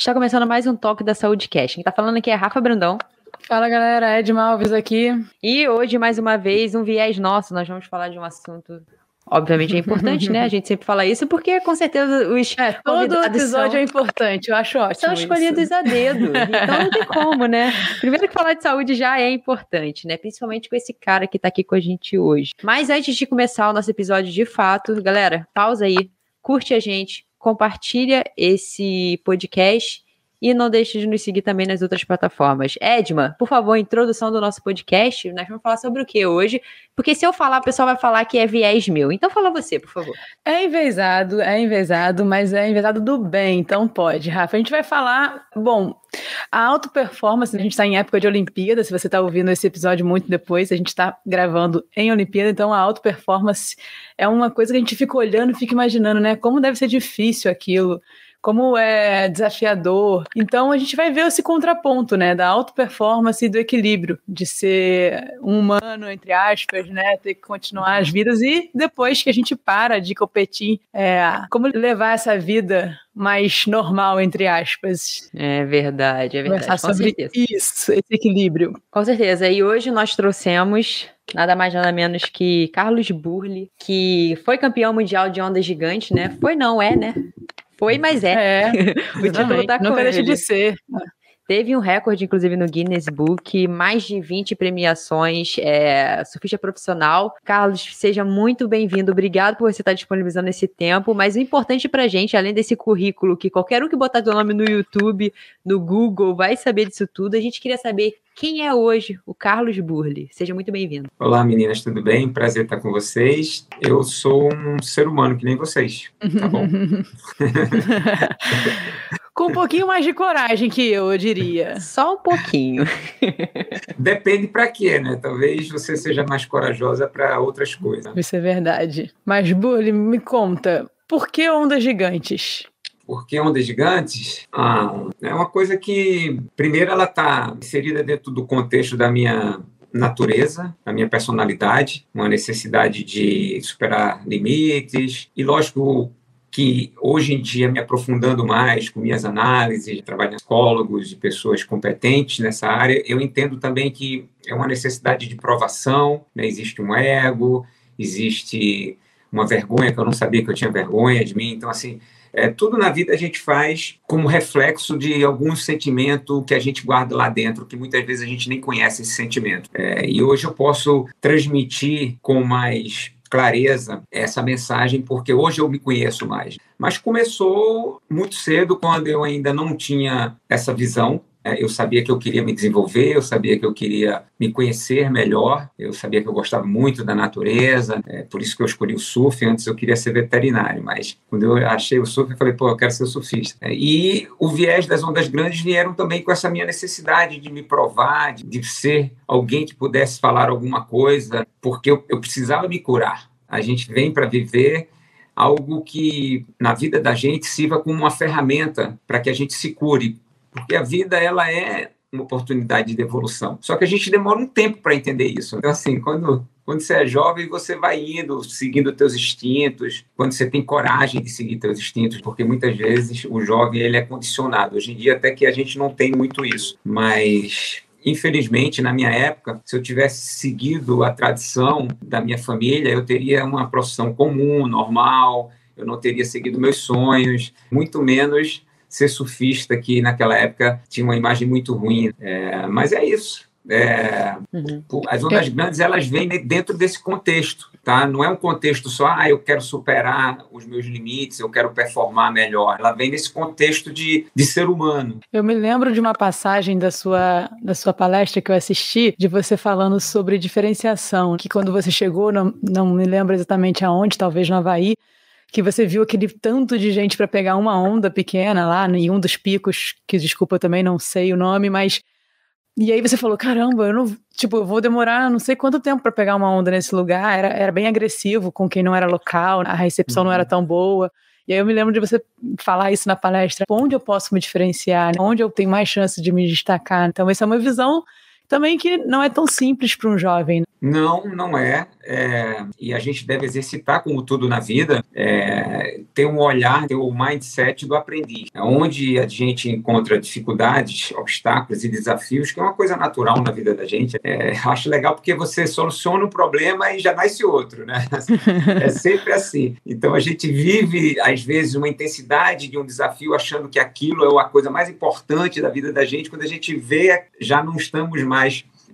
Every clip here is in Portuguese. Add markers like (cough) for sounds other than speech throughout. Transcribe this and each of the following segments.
Está começando mais um Toque da Saúde Cash. Quem está falando aqui é Rafa Brandão. Fala galera, Ed Malves aqui. E hoje, mais uma vez, um viés nosso. Nós vamos falar de um assunto obviamente é importante, né? A gente sempre fala isso, porque com certeza os é, todo episódio são, é importante, eu acho ótimo. São escolhidos isso. a dedo. (laughs) Então não tem como, né? Primeiro que falar de saúde já é importante, né? Principalmente com esse cara que tá aqui com a gente hoje. Mas antes de começar o nosso episódio de fato, galera, pausa aí, curte a gente, compartilha esse podcast e não deixe de nos seguir também nas outras plataformas. Edma, por favor, introdução do nosso podcast. Nós vamos falar sobre o que hoje? Porque se eu falar, o pessoal vai falar que é viés meu. Então fala você, por favor. É envezado, é envezado, mas é envezado do bem, então pode, Rafa. A gente vai falar, bom, a auto performance, a gente está em época de Olimpíada, se você está ouvindo esse episódio muito depois, a gente está gravando em Olimpíada, então a auto performance é uma coisa que a gente fica olhando, fica imaginando, né? Como deve ser difícil aquilo como é desafiador. Então a gente vai ver esse contraponto, né, da auto performance e do equilíbrio, de ser um humano, entre aspas, né, ter que continuar as vidas e depois que a gente para de competir, é, como levar essa vida mais normal, entre aspas. É verdade, é verdade. Conversar sobre certeza. isso, esse equilíbrio. Com certeza. E hoje nós trouxemos nada mais nada menos que Carlos Burli, que foi campeão mundial de ondas gigantes, né? Foi não, é, né? Foi, mas é. É. (laughs) o título tá Nunca deixa de ser. Teve um recorde, inclusive, no Guinness Book, mais de 20 premiações, é, surfista profissional. Carlos, seja muito bem-vindo. Obrigado por você estar disponibilizando esse tempo. Mas o importante pra gente, além desse currículo, que qualquer um que botar seu nome no YouTube, no Google, vai saber disso tudo, a gente queria saber quem é hoje o Carlos Burli. Seja muito bem-vindo. Olá, meninas, tudo bem? Prazer estar com vocês. Eu sou um ser humano que nem vocês, tá bom? (laughs) Com um pouquinho mais de coragem que eu, eu diria. Só um pouquinho. (laughs) Depende para quê, né? Talvez você seja mais corajosa para outras coisas. Isso é verdade. Mas, Burli, me conta, por que ondas gigantes? Por que ondas gigantes? Ah, é uma coisa que, primeiro, ela está inserida dentro do contexto da minha natureza, da minha personalidade, uma necessidade de superar limites e, lógico, que hoje em dia, me aprofundando mais com minhas análises, trabalho com psicólogos, de pessoas competentes nessa área, eu entendo também que é uma necessidade de provação, né? existe um ego, existe uma vergonha que eu não sabia que eu tinha vergonha de mim, então assim, é, tudo na vida a gente faz como reflexo de algum sentimento que a gente guarda lá dentro, que muitas vezes a gente nem conhece esse sentimento. É, e hoje eu posso transmitir com mais clareza essa mensagem, porque hoje eu me conheço mais. Mas começou muito cedo, quando eu ainda não tinha essa visão. É, eu sabia que eu queria me desenvolver, eu sabia que eu queria me conhecer melhor, eu sabia que eu gostava muito da natureza, é por isso que eu escolhi o surf. Antes eu queria ser veterinário, mas quando eu achei o surf, eu falei, pô, eu quero ser surfista. É, e o viés das ondas grandes vieram também com essa minha necessidade de me provar, de, ser alguém que pudesse falar alguma coisa, porque eu, eu precisava me curar. A gente vem para viver algo que na vida da gente sirva como uma ferramenta para que a gente se cure, porque a vida ela é uma oportunidade de evolução. Só que a gente demora um tempo para entender isso. Então assim, quando quando você é jovem, você vai indo, seguindo teus instintos, quando você tem coragem de seguir teus instintos, porque muitas vezes o jovem ele é condicionado. Hoje em dia até que a gente não tem muito isso, mas Infelizmente, na minha época, se eu tivesse seguido a tradição da minha família, eu teria uma profissão comum, normal, eu não teria seguido meus sonhos, muito menos ser surfista, que naquela época tinha uma imagem muito ruim. É, mas é isso. É, uhum. As ondas é. grandes elas vêm dentro desse contexto, tá? Não é um contexto só, ah, eu quero superar os meus limites, eu quero performar melhor. Ela vem nesse contexto de, de ser humano. Eu me lembro de uma passagem da sua, da sua palestra que eu assisti, de você falando sobre diferenciação, que quando você chegou, não, não me lembro exatamente aonde, talvez no Havaí, que você viu aquele tanto de gente para pegar uma onda pequena lá em um dos picos, que desculpa eu também não sei o nome, mas e aí você falou, caramba, eu não, tipo, eu vou demorar não sei quanto tempo para pegar uma onda nesse lugar. Era, era bem agressivo com quem não era local, a recepção não era uhum. tão boa. E aí eu me lembro de você falar isso na palestra, onde eu posso me diferenciar, onde eu tenho mais chance de me destacar. Então essa é uma visão também que não é tão simples para um jovem. Né? Não, não é. é. E a gente deve exercitar, como tudo na vida, é, ter um olhar, ter o um mindset do aprendiz. É onde a gente encontra dificuldades, obstáculos e desafios, que é uma coisa natural na vida da gente. É, acho legal porque você soluciona um problema e já nasce outro, né? É sempre assim. Então a gente vive, às vezes, uma intensidade de um desafio achando que aquilo é a coisa mais importante da vida da gente. Quando a gente vê, já não estamos mais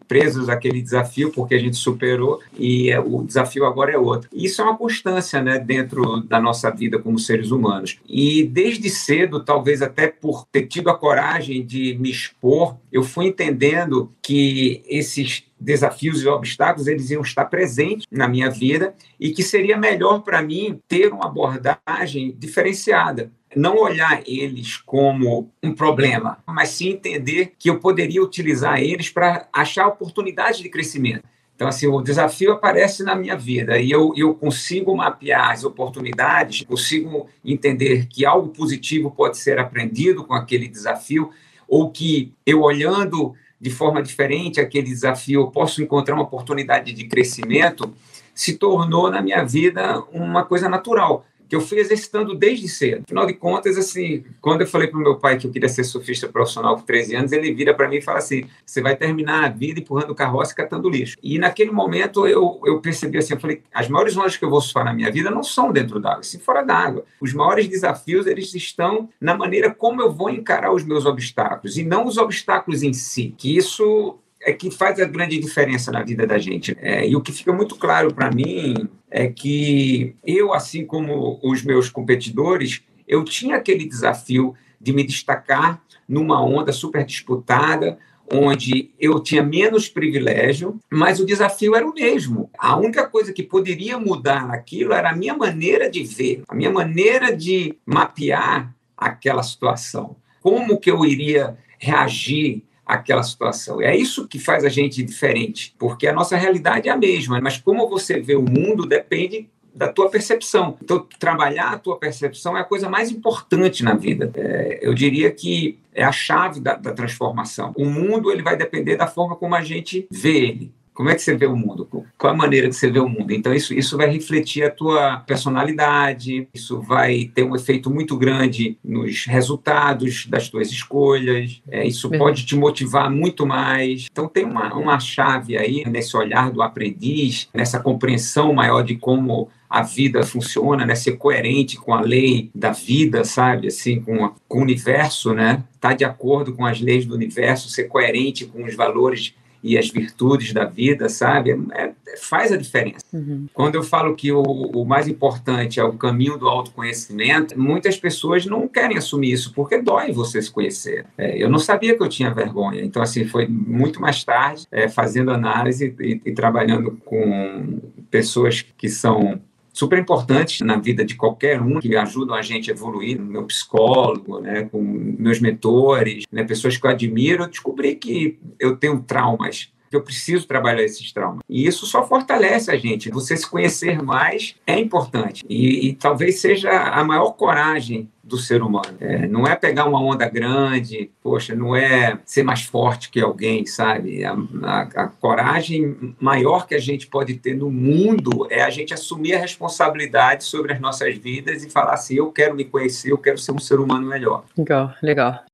presos àquele desafio porque a gente superou e é, o desafio agora é outro. Isso é uma constância, né, dentro da nossa vida como seres humanos. E desde cedo, talvez até por ter tido a coragem de me expor, eu fui entendendo que esses desafios e obstáculos eles iam estar presentes na minha vida e que seria melhor para mim ter uma abordagem diferenciada não olhar eles como um problema, mas sim entender que eu poderia utilizar eles para achar oportunidades de crescimento. Então, assim, o desafio aparece na minha vida e eu, eu consigo mapear as oportunidades, consigo entender que algo positivo pode ser aprendido com aquele desafio, ou que eu olhando de forma diferente aquele desafio, eu posso encontrar uma oportunidade de crescimento, se tornou na minha vida uma coisa natural que eu fui exercitando desde cedo. Afinal de contas, assim, quando eu falei para o meu pai que eu queria ser surfista profissional com 13 anos, ele vira para mim e fala assim: você vai terminar a vida empurrando carroça e catando lixo. E naquele momento eu, eu percebi assim: eu falei, as maiores ondas que eu vou surfar na minha vida não são dentro d'água, sim fora d'água. Os maiores desafios, eles estão na maneira como eu vou encarar os meus obstáculos e não os obstáculos em si. Que isso é que faz a grande diferença na vida da gente. É, e o que fica muito claro para mim é que eu, assim como os meus competidores, eu tinha aquele desafio de me destacar numa onda super disputada, onde eu tinha menos privilégio, mas o desafio era o mesmo. A única coisa que poderia mudar naquilo era a minha maneira de ver, a minha maneira de mapear aquela situação. Como que eu iria reagir aquela situação. É isso que faz a gente diferente, porque a nossa realidade é a mesma, mas como você vê o mundo depende da tua percepção. Então, trabalhar a tua percepção é a coisa mais importante na vida. É, eu diria que é a chave da, da transformação. O mundo ele vai depender da forma como a gente vê ele. Como é que você vê o mundo? Qual a maneira que você vê o mundo? Então, isso, isso vai refletir a tua personalidade, isso vai ter um efeito muito grande nos resultados das tuas escolhas, é, isso pode te motivar muito mais. Então, tem uma, uma chave aí nesse olhar do aprendiz, nessa compreensão maior de como a vida funciona, né? Ser coerente com a lei da vida, sabe? Assim, com, a, com o universo, né? Estar tá de acordo com as leis do universo, ser coerente com os valores e as virtudes da vida, sabe? É, é, faz a diferença. Uhum. Quando eu falo que o, o, mais importante é o caminho do autoconhecimento, muitas pessoas não querem assumir isso porque dói você se conhecer. É, eu não sabia que eu tinha vergonha, então assim foi muito mais tarde é, fazendo análise e, e trabalhando com pessoas que são super importantes na vida de qualquer um, que ajudam a gente a evoluir, meu psicólogo, né, com meus mentores, né, pessoas que eu admiro, eu descobri que eu tenho traumas que eu preciso trabalhar esses traumas. E isso só fortalece a gente. Você se conhecer mais é importante. E, e talvez seja a maior coragem do ser humano. É, não é pegar uma onda grande, poxa, não é ser mais forte que alguém, sabe? A, a, a, coragem maior que a gente pode ter no mundo é a gente assumir a responsabilidade sobre as nossas vidas e falar assim: eu quero me conhecer, eu quero ser um ser humano melhor. Legal, legal.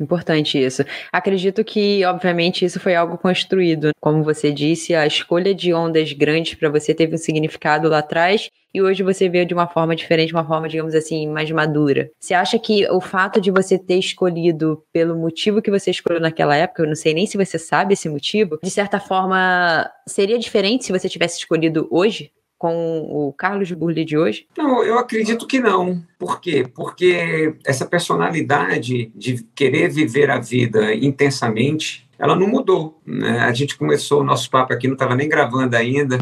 Importante isso. Acredito que, obviamente, isso foi algo construído. Como você disse, a escolha de ondas grandes para você teve um significado lá atrás e hoje você vê de uma forma diferente, uma forma, digamos assim, mais madura. Você acha que o fato de você ter escolhido pelo motivo que você escolheu naquela época, eu não sei nem se você sabe esse motivo, de certa forma seria diferente se você tivesse escolhido hoje? Com o Carlos Burli de hoje? Não, eu acredito que não. Por quê? Porque essa personalidade de querer viver a vida intensamente, ela não mudou. Né? A gente começou o nosso papo aqui, não estava nem gravando ainda,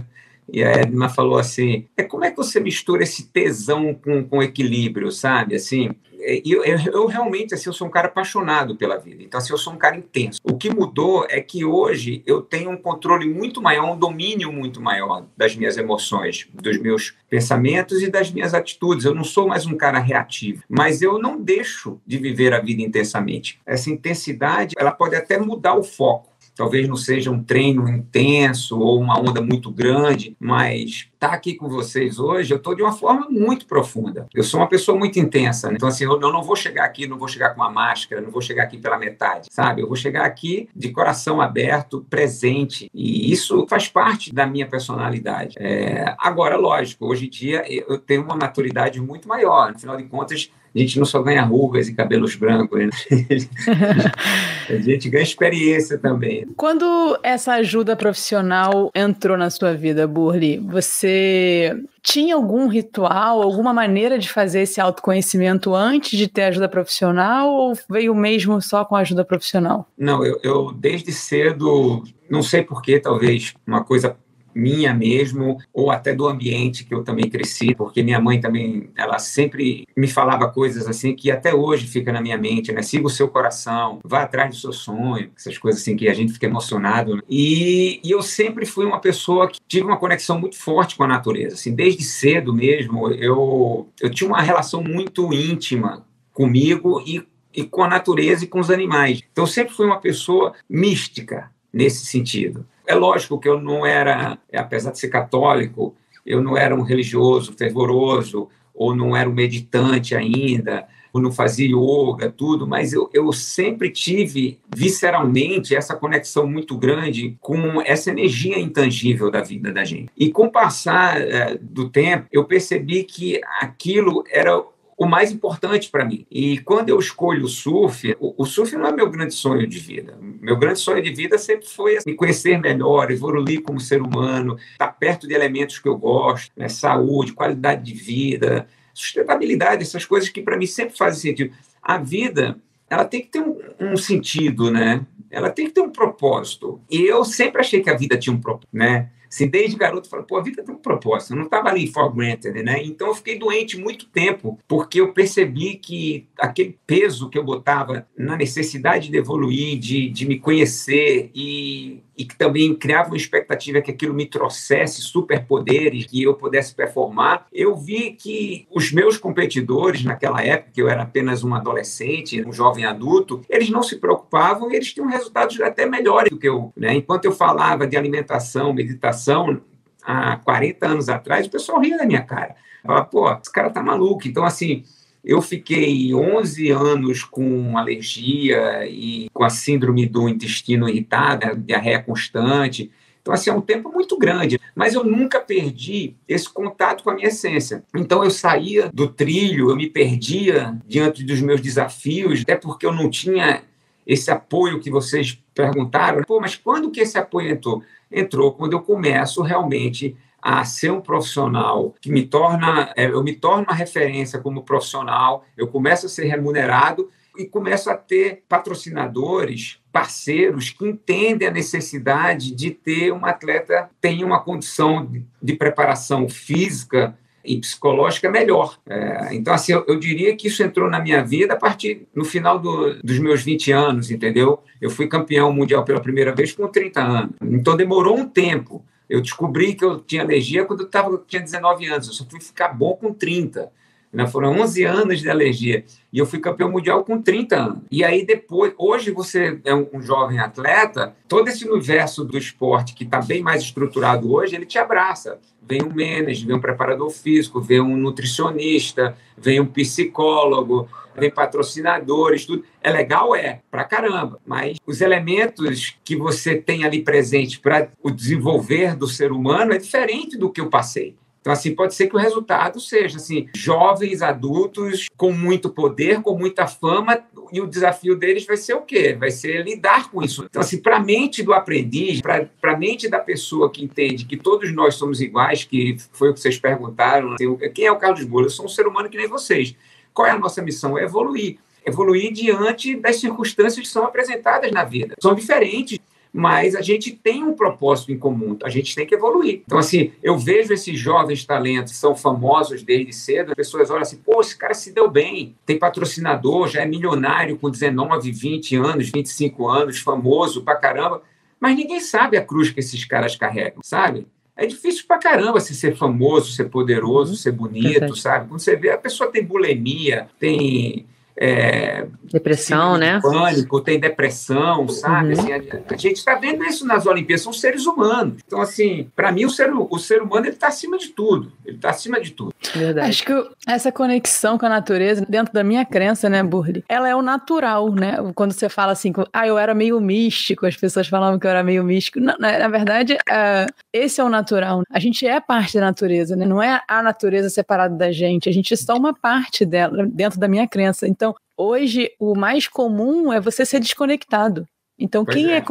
E a Edna falou assim: é como é que você mistura esse tesão com, com equilíbrio, sabe? Assim, é, eu, eu, eu, realmente assim, eu sou um cara apaixonado pela vida. Então, assim, eu sou um cara intenso. O que mudou é que hoje eu tenho um controle muito maior, um domínio muito maior das minhas emoções, dos meus pensamentos e das minhas atitudes. Eu não sou mais um cara reativo, mas eu não deixo de viver a vida intensamente. Essa intensidade, ela pode até mudar o foco talvez não seja um treino intenso ou uma onda muito grande, mas estar tá aqui com vocês hoje, eu estou de uma forma muito profunda. Eu sou uma pessoa muito intensa, né? então assim, eu, não vou chegar aqui, não vou chegar com uma máscara, não vou chegar aqui pela metade, sabe? Eu vou chegar aqui de coração aberto, presente, e isso faz parte da minha personalidade. É... Agora, lógico, hoje em dia eu tenho uma maturidade muito maior, afinal de contas, a gente não só ganha rugas e cabelos brancos, né? (laughs) a gente ganha experiência também. Quando essa ajuda profissional entrou na sua vida, Burli, você tinha algum ritual, alguma maneira de fazer esse autoconhecimento antes de ter ajuda profissional ou veio mesmo só com a ajuda profissional? Não, eu, eu desde cedo, não sei porquê, talvez uma coisa minha mesmo, ou até do ambiente que eu também cresci, porque minha mãe também, ela sempre me falava coisas assim que até hoje fica na minha mente, né? Siga o seu coração, vá atrás do seu sonho, essas coisas assim que a gente fica emocionado. Né? E, e eu sempre fui uma pessoa que tive uma conexão muito forte com a natureza, assim, desde cedo mesmo, eu, eu tinha uma relação muito íntima comigo e e com a natureza e com os animais. Então, sempre fui uma pessoa mística nesse sentido. É lógico que eu não era, apesar de ser católico, eu não era um religioso fervoroso, ou não era um meditante ainda, ou não fazia yoga, tudo, mas eu, eu sempre tive visceralmente essa conexão muito grande com essa energia intangível da vida da gente. E com o passar é, do tempo, eu percebi que aquilo era o mais importante para mim. E quando eu escolho o surf, o, surf não é meu grande sonho de vida. Meu grande sonho de vida sempre foi me conhecer melhor, evoluir como ser humano, estar perto de elementos que eu gosto, né? saúde, qualidade de vida, sustentabilidade, essas coisas que para mim sempre fazem sentido. A vida, ela tem que ter um, um sentido, né? Ela tem que ter um propósito. E eu sempre achei que a vida tinha um propósito, né? Assim, desde garoto, eu falei, pô, a vida tem um propósito, eu não estava ali for granted, né? Então eu fiquei doente muito tempo, porque eu percebi que aquele peso que eu botava na necessidade de evoluir, de, de me conhecer e e que também criava uma expectativa que aquilo me trouxesse superpoderes, que eu pudesse performar, eu vi que os meus competidores naquela época, que eu era apenas um adolescente, um jovem adulto, eles não se preocupavam e eles tinham resultados até melhores do que eu. Né? Enquanto eu falava de alimentação, meditação, há 40 anos atrás, o pessoal ria da minha cara. Falava, pô, esse cara tá maluco. Então, assim, eu fiquei 11 anos com alergia e com a síndrome do intestino irritado, diarreia constante. Então, assim, é um tempo muito grande, mas eu nunca perdi esse contato com a minha essência. Então, eu saía do trilho, eu me perdia diante dos meus desafios, até porque eu não tinha esse apoio que vocês perguntaram. Pô, mas quando que esse apoio entrou? Entrou quando eu começo realmente a ser um profissional que me torna, é, eu me torno uma referência como profissional, eu começo a ser remunerado e começo a ter patrocinadores, parceiros que entendem a necessidade de ter um atleta tenha uma condição de preparação física e psicológica melhor. É, então, assim, eu, eu, diria que isso entrou na minha vida a partir no final do, dos meus 20 anos, entendeu? Eu fui campeão mundial pela primeira vez com 30 anos. Então, demorou um tempo eu descobri que eu tinha alergia quando eu, tava, tinha 19 anos, eu só fui ficar bom com 30. Né? Foram 11 anos de alergia. E eu fui campeão mundial com 30 anos. E aí depois, hoje você é um jovem atleta, todo esse universo do esporte que está bem mais estruturado hoje, ele te abraça. Vem um manager, vem um preparador físico, vem um nutricionista, vem um psicólogo, vem patrocinadores, tudo. É legal, é, pra caramba. Mas os elementos que você tem ali presente para o desenvolver do ser humano é diferente do que eu passei. Então, assim, pode ser que o resultado seja, assim, jovens adultos com muito poder, com muita fama, e o desafio deles vai ser o quê? Vai ser lidar com isso. Então, assim, para a mente do aprendiz, para a mente da pessoa que entende que todos nós somos iguais, que foi o que vocês perguntaram, assim, quem é o Carlos Bola? Eu sou um ser humano que nem vocês. Qual é a nossa missão? É evoluir. Evoluir diante das circunstâncias que são apresentadas na vida. São diferentes, mas a gente tem um propósito em comum, a gente tem que evoluir. Então, assim, eu vejo esses jovens talentos são famosos desde cedo, as pessoas olham assim, pô, esse cara se deu bem, tem patrocinador, já é milionário com 19, 20 anos, 25 anos, famoso pra caramba, mas ninguém sabe a cruz que esses caras carregam, sabe? É difícil pra caramba se ser famoso, ser poderoso, uhum. ser bonito, Verdade. sabe? Quando você vê, a pessoa tem bulimia, tem é, depressão, né? Pânico, tem depressão, sabe? Uhum. Assim, a, a, gente está vendo isso nas Olimpíadas, são seres humanos. Então, assim, para mim, o ser, o ser humano ele está acima de tudo. Ele está acima de tudo. Verdade. Acho que essa conexão com a natureza, dentro da minha crença, né, Burli, ela é o natural, né? Quando você fala assim, ah, eu era meio místico, as pessoas falavam que eu era meio místico. Na, na, na verdade, uh, esse é o natural. A gente é parte da natureza, né? Não é a natureza separada da gente. A gente é só uma parte dela, dentro da minha crença. Então, hoje o mais comum é você ser desconectado. Então, quem é. é.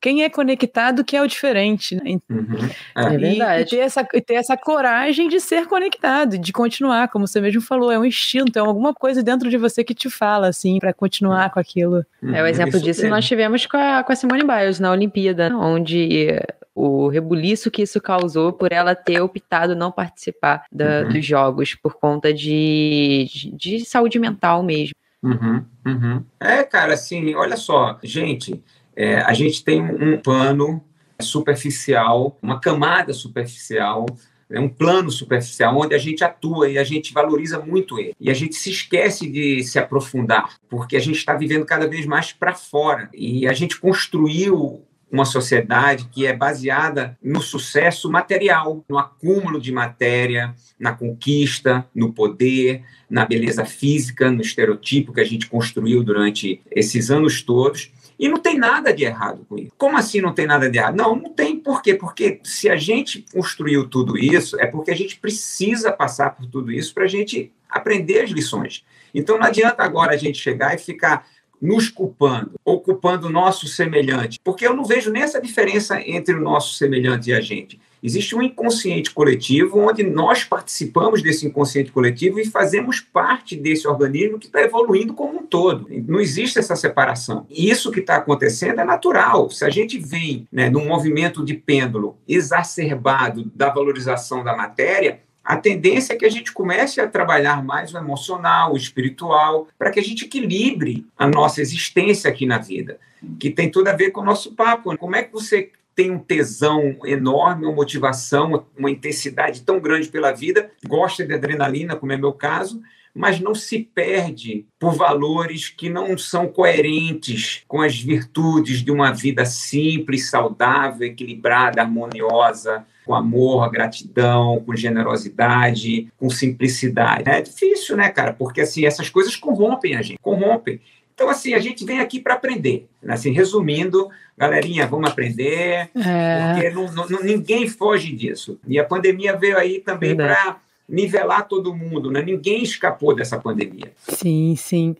quem é conectado que é o diferente, né? Uhum. É. é verdade. E, ter essa, e ter essa coragem de ser conectado, de continuar, como você mesmo falou, é um instinto, é alguma coisa dentro de você que te fala, assim, para continuar com aquilo. Uhum. É o exemplo Isso disso nós tivemos com a, com a Simone Biles na Olimpíada, onde o rebuliço que isso causou por ela ter optado não participar da, uhum. dos jogos por conta de, de, de saúde mental mesmo. Uhum, uhum. É, cara, assim, olha só, gente, é, a gente tem um pano superficial, uma camada superficial, é um plano superficial onde a gente atua e a gente valoriza muito ele. E a gente se esquece de se aprofundar, porque a gente está vivendo cada vez mais para fora. E a gente construiu uma sociedade que é baseada no sucesso material, no acúmulo de matéria, na conquista, no poder, na beleza física, no estereotipo que a gente construiu durante esses anos todos. E não tem nada de errado com isso. Como assim não tem nada de errado? Não, não tem por quê? Porque se a gente construiu tudo isso, é porque a gente precisa passar por tudo isso para a gente aprender as lições. Então não adianta agora a gente chegar e ficar nos culpando, ou culpando o nosso semelhante, porque eu não vejo nem essa diferença entre o nosso semelhante e a gente. Existe um inconsciente coletivo onde nós participamos desse inconsciente coletivo e fazemos parte desse organismo que está evoluindo como um todo. Não existe essa separação. E isso que está acontecendo é natural. Se a gente vem né, num movimento de pêndulo exacerbado da valorização da matéria, a tendência é que a gente comece a trabalhar mais o emocional, o espiritual, para que a gente equilibre a nossa existência aqui na vida, que tem tudo a ver com o nosso papo. Como é que você tem um tesão enorme, uma motivação, uma intensidade tão grande pela vida, gosta de adrenalina, como é meu caso, mas não se perde por valores que não são coerentes com as virtudes de uma vida simples, saudável, equilibrada, harmoniosa, com amor, gratidão, com generosidade, com simplicidade. É difícil, né, cara? Porque assim, essas coisas corrompem a gente, corrompem. Então, assim, a gente vem aqui para aprender. Né? Assim, resumindo, galerinha, vamos aprender, é. porque não, não, ninguém foge disso. E a pandemia veio aí também para nivelar todo mundo, né? Ninguém escapou dessa pandemia. Sim, sim.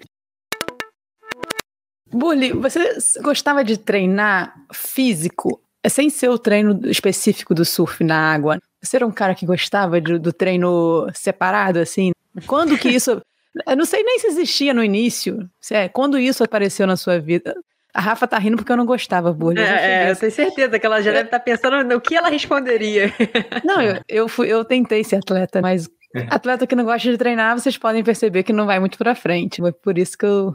Bully, você gostava de treinar físico sem ser o treino específico do surf na água? Você era um cara que gostava de, do treino separado, assim? Quando que isso. (laughs) Eu não sei nem se existia no início. Se é, quando isso apareceu na sua vida? A Rafa tá rindo porque eu não gostava, Burla. É, é, eu tenho certeza que ela já é. deve estar tá pensando no que ela responderia. (laughs) Não, eu, eu, fui, eu tentei ser atleta, mas é. atleta que não gosta de treinar, vocês podem perceber que não vai muito para frente. Foi por isso que eu.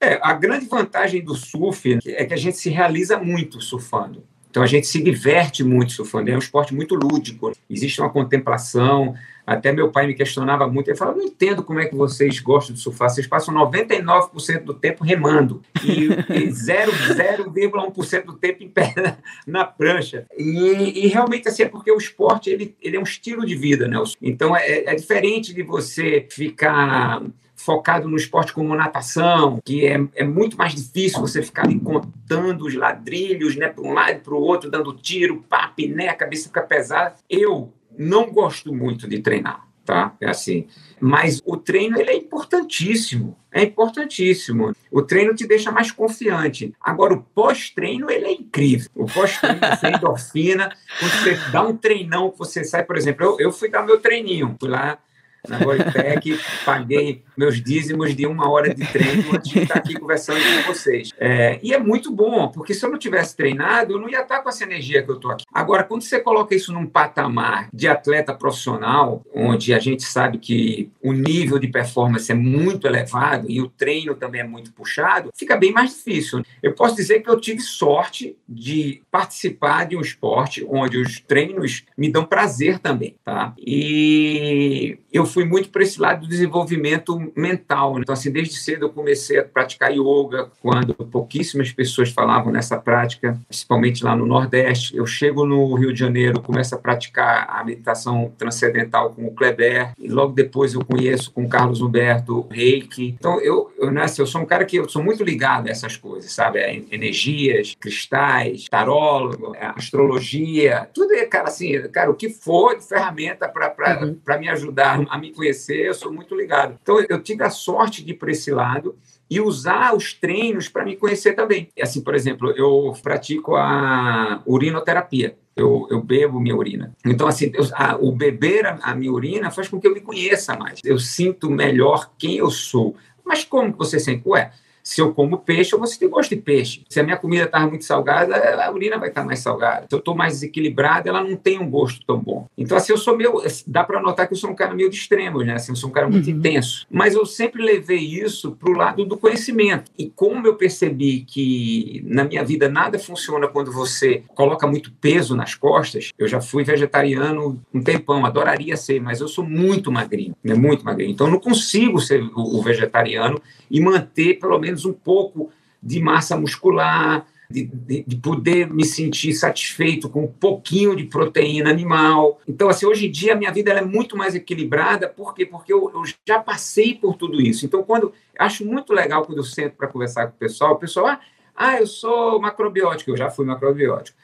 É, a grande vantagem do surf é que a gente se realiza muito surfando. Então a gente se diverte muito surfando. É um esporte muito lúdico. Existe uma contemplação, até meu pai me questionava muito. Ele falava: Não entendo como é que vocês gostam de surfar. Vocês passam 99% do tempo remando e 0,1% do tempo em pé na, na prancha. E, e, realmente, assim, é porque o esporte ele, ele é um estilo de vida, né? Então, é, é diferente de você ficar focado no esporte como natação, que é, é muito mais difícil você ficar ali contando os ladrilhos, né, para um lado e para o outro, dando tiro, pá, né, a cabeça fica pesada. Eu não gosto muito de treinar, tá? É assim. Mas o treino ele é importantíssimo, é importantíssimo. O treino te deixa mais confiante. Agora, o pós-treino ele é incrível. O pós-treino é endorfina, quando você dá um treinão, você sai, por exemplo, eu, eu fui dar meu treininho, fui lá na Goitec, paguei meus dízimos de uma hora de treino antes de estar aqui conversando com vocês. É, e é muito bom, porque se eu não tivesse treinado, eu não ia estar com essa energia que eu estou aqui. Agora, quando você coloca isso num patamar de atleta profissional, onde a gente sabe que o nível de performance é muito elevado e o treino também é muito puxado, fica bem mais difícil. Eu posso dizer que eu tive sorte de participar de um esporte onde os treinos me dão prazer também, tá? E eu fui muito para esse lado do desenvolvimento mental. Né? Então, assim, desde cedo eu comecei a praticar yoga, quando pouquíssimas pessoas falavam nessa prática, principalmente lá no Nordeste. Eu chego no Rio de Janeiro, começo a praticar a meditação transcendental com o Kleber, e logo depois eu conheço com o Carlos Humberto Reiki. Então, eu, eu, né, assim, eu sou um cara que eu sou muito ligado a essas coisas, sabe? A energias, cristais, tarólogo, astrologia, tudo é, cara, assim, cara, o que for de ferramenta para uhum. me ajudar a me conhecer, eu sou muito ligado. Então, eu tive a sorte de ir para esse lado e usar os treinos para me conhecer também. Assim, por exemplo, eu pratico a urinoterapia. Eu, eu bebo minha urina. Então, assim, eu, a, o beber a, a minha urina faz com que eu me conheça mais. Eu sinto melhor quem eu sou. Mas como você sente? Ué, se eu como peixe, eu vou sentir gosto de peixe. Se a minha comida estava muito salgada, a urina vai estar mais salgada. Se eu estou mais desequilibrado, ela não tem um gosto tão bom. Então, assim, eu sou meio. Dá para notar que eu sou um cara meio de extremos, né? Assim, eu sou um cara muito uhum. intenso. Mas eu sempre levei isso para o lado do conhecimento. E como eu percebi que na minha vida nada funciona quando você coloca muito peso nas costas, eu já fui vegetariano um tempão, adoraria ser, mas eu sou muito magrinho, né? Muito magrinho. Então, eu não consigo ser o vegetariano e manter pelo menos menos um pouco de massa muscular, de, de, de, poder me sentir satisfeito com um pouquinho de proteína animal. Então, assim, hoje em dia a minha vida é muito mais equilibrada, por quê? Porque eu, eu já passei por tudo isso. Então, quando acho muito legal quando eu sento para conversar com o pessoal, o pessoal, ah, ah, eu sou macrobiótico, eu já fui macrobiótico.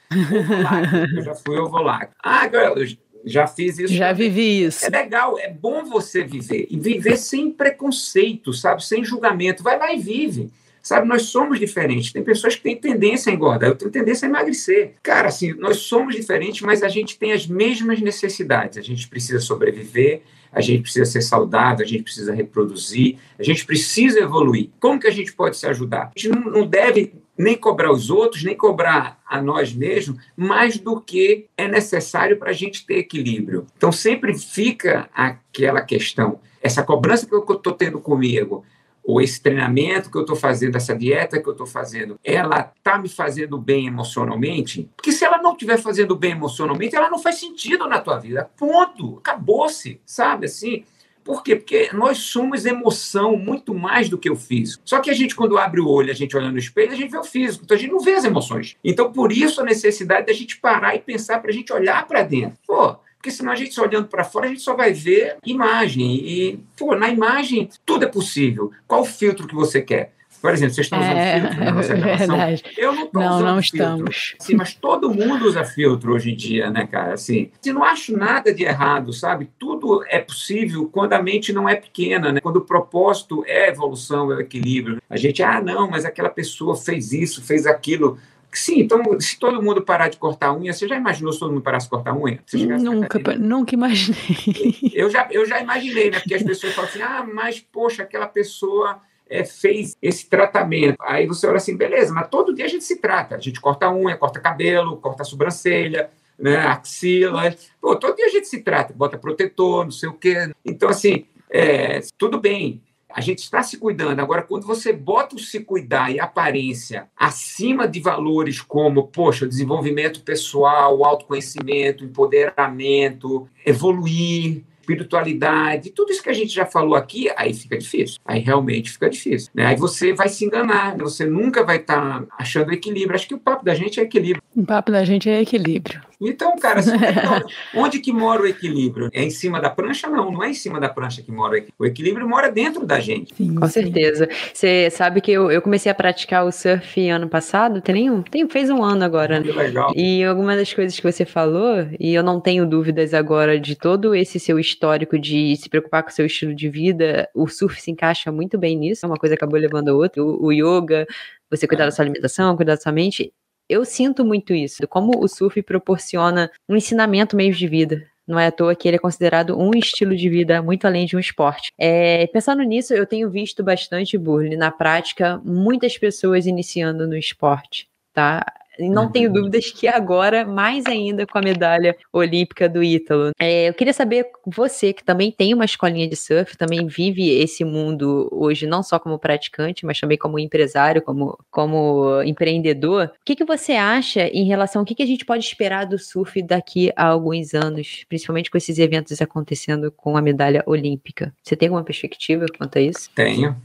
eu já fui ovolático. Ah, eu já fiz isso. Já vivi isso. É legal, é bom você viver. E viver sem preconceito, sabe? Sem julgamento. Vai lá e vive. Sabe, nós somos diferentes. Tem pessoas que têm tendência a engordar, eu tenho tendência a emagrecer. Cara, assim, nós somos diferentes, mas a gente tem as mesmas necessidades. A gente precisa sobreviver, a gente precisa ser saudável, a gente precisa reproduzir, a gente precisa evoluir. Como que a gente pode se ajudar? A gente não, não deve nem cobrar os outros, nem cobrar a nós mesmos, mais do que é necessário para a gente ter equilíbrio. Então, sempre fica aquela questão, essa cobrança que eu estou tendo comigo, ou esse treinamento que eu estou fazendo, essa dieta que eu estou fazendo, ela está me fazendo bem emocionalmente? Porque se ela não estiver fazendo bem emocionalmente, ela não faz sentido na tua vida. Ponto. Acabou-se, sabe assim? Por quê? Porque nós somos emoção muito mais do que o físico. Só que a gente, quando abre o olho, a gente olha no espelho, a gente vê o físico. Então a gente não vê as emoções. Então, por isso a necessidade da gente parar e pensar para a gente olhar para dentro. Pô, porque senão a gente só olhando para fora, a gente só vai ver imagem. E, pô, na imagem, tudo é possível. Qual o filtro que você quer? Por exemplo, vocês estão usando é, filtro na nossa (laughs) é Verdade. Eu não estou usando não filtro. estamos. Sim, mas todo mundo usa filtro hoje em dia, né, cara? Assim, eu não acho nada de errado, sabe? Tudo é possível quando a mente não é pequena, né? Quando o propósito é evolução, é equilíbrio. A gente, ah, não, mas aquela pessoa fez isso, fez aquilo. Sim, então, se todo mundo parar de cortar unha, você já imaginou se todo mundo parasse de cortar unha? Nunca, nunca imaginei. Eu já, eu já imaginei, né? Porque as pessoas falam assim, ah, mas, poxa, aquela pessoa é, fez esse tratamento. Aí você olha assim, beleza, mas todo dia a gente se trata. A gente corta unha, corta cabelo, corta sobrancelha, né, axila. Pô, todo dia a gente se trata, bota protetor, não sei o quê. Então, assim, é, tudo bem. A gente está se cuidando. Agora, quando você bota o se cuidar e aparência acima de valores como, poxa, desenvolvimento pessoal, autoconhecimento, empoderamento, evoluir, espiritualidade, tudo isso que a gente já falou aqui, aí fica difícil. Aí realmente fica difícil. Né? Aí você vai se enganar, você nunca vai estar tá achando equilíbrio. Acho que o papo da gente é equilíbrio. O papo da gente é equilíbrio. Então, cara, assim, (laughs) então, onde que mora o equilíbrio? É em cima da prancha? Não, não é em cima da prancha que mora o equilíbrio. O equilíbrio mora dentro da gente. Sim, Com certeza. Você sabe que eu, eu comecei a praticar o surf ano passado, tem nenhum, tem, fez um ano agora, né? Que legal. E alguma das coisas que você falou, e eu não tenho dúvidas agora de todo esse seu histórico de se preocupar com o seu estilo de vida, o surf se encaixa muito bem nisso, uma coisa acabou levando a outra, o, o yoga, você cuidar da sua alimentação, cuidar da sua mente eu sinto muito isso, como o surf proporciona um ensinamento meio de vida. Não é à toa que ele é considerado um estilo de vida muito além de um esporte. É, pensando nisso, eu tenho visto bastante, Burle, na prática, muitas pessoas iniciando no esporte. Tá? Não uhum. tenho dúvidas que agora, mais ainda com a medalha olímpica do Ítalo. É, eu queria saber, você que também tem uma escolinha de surf, também vive esse mundo hoje, não só como praticante, mas também como empresário, como, como empreendedor. O que, que você acha em relação ao que, que a gente pode esperar do surf daqui a alguns anos, principalmente com esses eventos acontecendo com a medalha olímpica? Você tem alguma perspectiva quanto a isso? Tenho.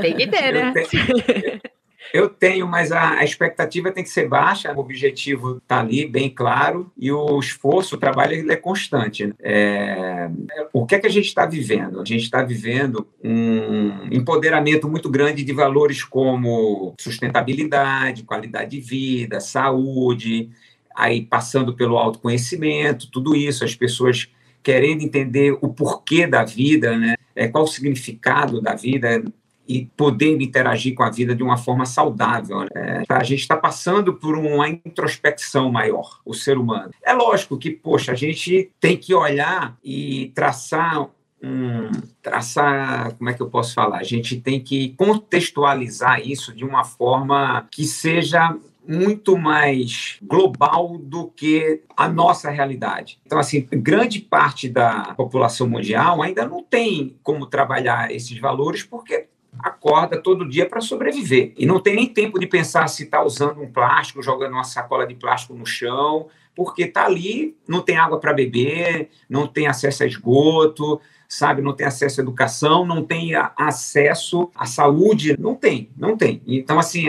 tem que ter, né? Eu tenho, mas a, a, expectativa tem que ser baixa, o objetivo está ali, bem claro, e o esforço, o trabalho ele é constante. Né? É, o que é que a gente está vivendo? A gente está vivendo um empoderamento muito grande de valores como sustentabilidade, qualidade de vida, saúde, aí passando pelo autoconhecimento, tudo isso, as pessoas querendo entender o porquê da vida, né? É, qual o significado da vida, e podendo interagir com a vida de uma forma saudável. Né? A gente está passando por uma introspecção maior, o ser humano. É lógico que, poxa, a gente tem que olhar e traçar um, traçar, como é que eu posso falar? A gente tem que contextualizar isso de uma forma que seja muito mais global do que a nossa realidade. Então, assim, grande parte da população mundial ainda não tem como trabalhar esses valores porque acorda todo dia para sobreviver. E não tem nem tempo de pensar se está usando um plástico, jogando uma sacola de plástico no chão, porque está ali, não tem água para beber, não tem acesso a esgoto, sabe, não tem acesso à educação, não tem acesso à saúde, não tem, não tem. Então, assim,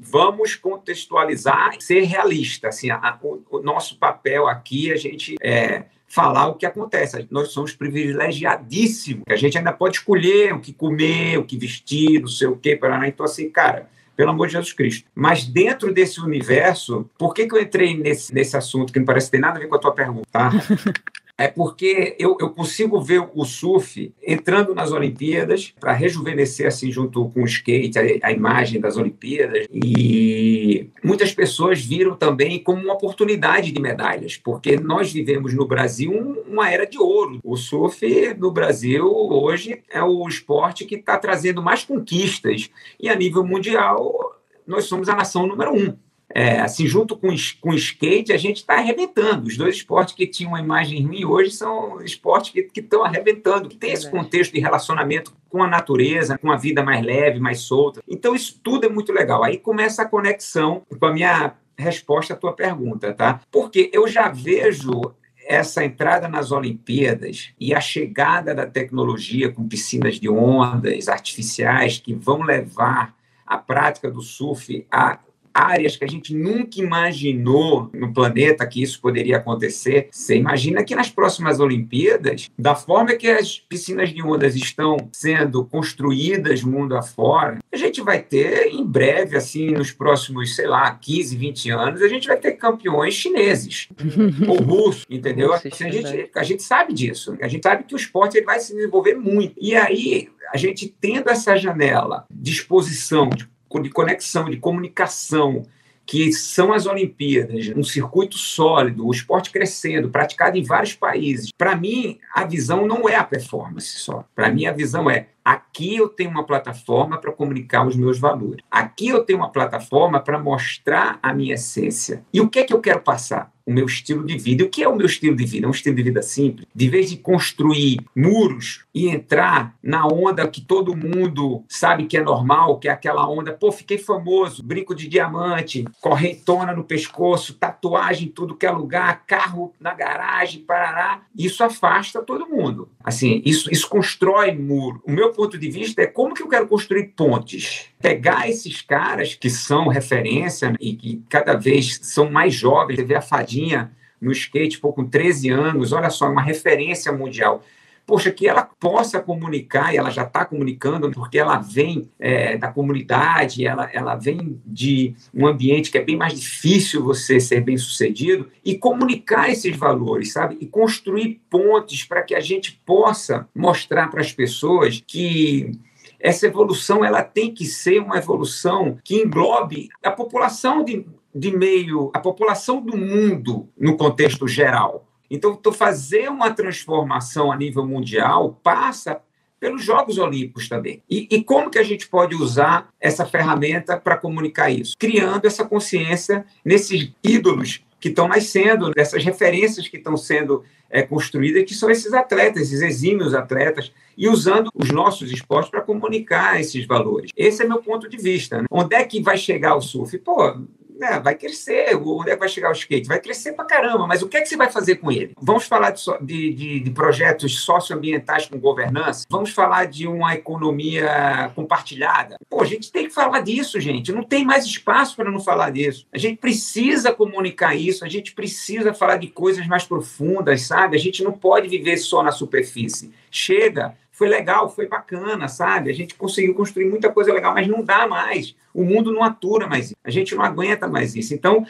vamos contextualizar, ser realista, assim, a, o, o, nosso papel aqui, a gente é, falar o que acontece. Nós somos privilegiadíssimos, a gente ainda pode escolher o que comer, o que vestir, não sei o quê, para então assim, cara, pelo amor de Jesus Cristo. Mas dentro desse universo, por que, que eu entrei nesse, nesse assunto que não parece ter nada a ver com a tua pergunta, tá? (laughs) é porque eu, eu consigo ver o surf entrando nas Olimpíadas para rejuvenescer assim junto com o skate a, a, imagem das Olimpíadas. E muitas pessoas viram também como uma oportunidade de medalhas porque nós vivemos no Brasil uma era de ouro. O surf no Brasil hoje é o esporte que está trazendo mais conquistas. E a nível mundial nós somos a nação número um é, assim, junto com, com o skate, a gente está arrebentando. Os dois esportes que tinham uma imagem ruim hoje são esportes que estão arrebentando, que tem esse contexto de relacionamento com a natureza, com a vida mais leve, mais solta. Então, isso tudo é muito legal. Aí começa a conexão com a minha resposta à tua pergunta, tá? Porque eu já vejo essa entrada nas Olimpíadas e a chegada da tecnologia com piscinas de ondas artificiais que vão levar a prática do surf a áreas que a gente nunca imaginou no planeta que isso poderia acontecer. Você imagina que nas próximas Olimpíadas, da forma que as piscinas de ondas estão sendo construídas mundo afora, a gente vai ter em breve, assim, nos próximos, sei lá, 15, 20 anos, a gente vai ter campeões chineses (laughs) ou russos, entendeu? Assim, a, gente, a gente sabe disso. A gente sabe que o esporte ele vai se desenvolver muito. E aí, a gente tendo essa janela de exposição, de de conexão, de comunicação, que são as Olimpíadas, um circuito sólido, o esporte crescendo, praticado em vários países. Para mim, a visão não é a performance só. Para mim, a visão é aqui eu tenho uma plataforma para comunicar os meus valores. Aqui eu tenho uma plataforma para mostrar a minha essência. E o que é que eu quero passar? o meu estilo de vida. E o que é o meu estilo de vida? É um estilo de vida simples. De vez de construir muros e entrar na onda que todo mundo sabe que é normal, que é aquela onda, pô, fiquei famoso, brinco de diamante, correntona no pescoço, tatuagem em tudo que é lugar, carro na garagem, parará. Isso afasta todo mundo. Assim, isso, isso constrói muro. O meu ponto de vista é como que eu quero construir pontes. Pegar esses caras que são referência e que cada vez são mais jovens, você vê a fadinha no skate, pô, com 13 anos, olha só, é uma referência mundial poxa, que ela possa comunicar, e ela já está comunicando, porque ela vem é, da comunidade, ela, ela vem de um ambiente que é bem mais difícil você ser bem sucedido, e comunicar esses valores, sabe? E construir pontes para que a gente possa mostrar para as pessoas que essa evolução ela tem que ser uma evolução que englobe a população de, de meio, a população do mundo no contexto geral Então, fazer uma transformação a nível mundial passa pelos Jogos Olímpicos também. E, e, como que a gente pode usar essa ferramenta para comunicar isso? Criando essa consciência nesses ídolos que estão nascendo, dessas referências que estão sendo é, construídas, que são esses atletas, esses exímios atletas, e usando os nossos esportes para comunicar esses valores. Esse é meu ponto de vista. Né? Onde é que vai chegar o surf? Pô, né, vai crescer. Onde é que vai chegar o skate? Vai crescer pra caramba, mas o que é que você vai fazer com ele? Vamos falar de, de, de, projetos socioambientais com governança? Vamos falar de uma economia compartilhada? Pô, a gente tem que falar disso, gente. Não tem mais espaço para não falar disso. A gente precisa comunicar isso, a gente precisa falar de coisas mais profundas, sabe? A gente não pode viver só na superfície. Chega, foi legal, foi bacana, sabe? A gente conseguiu construir muita coisa legal, mas não dá mais. O mundo não atura mais isso. A gente não aguenta mais isso. Então,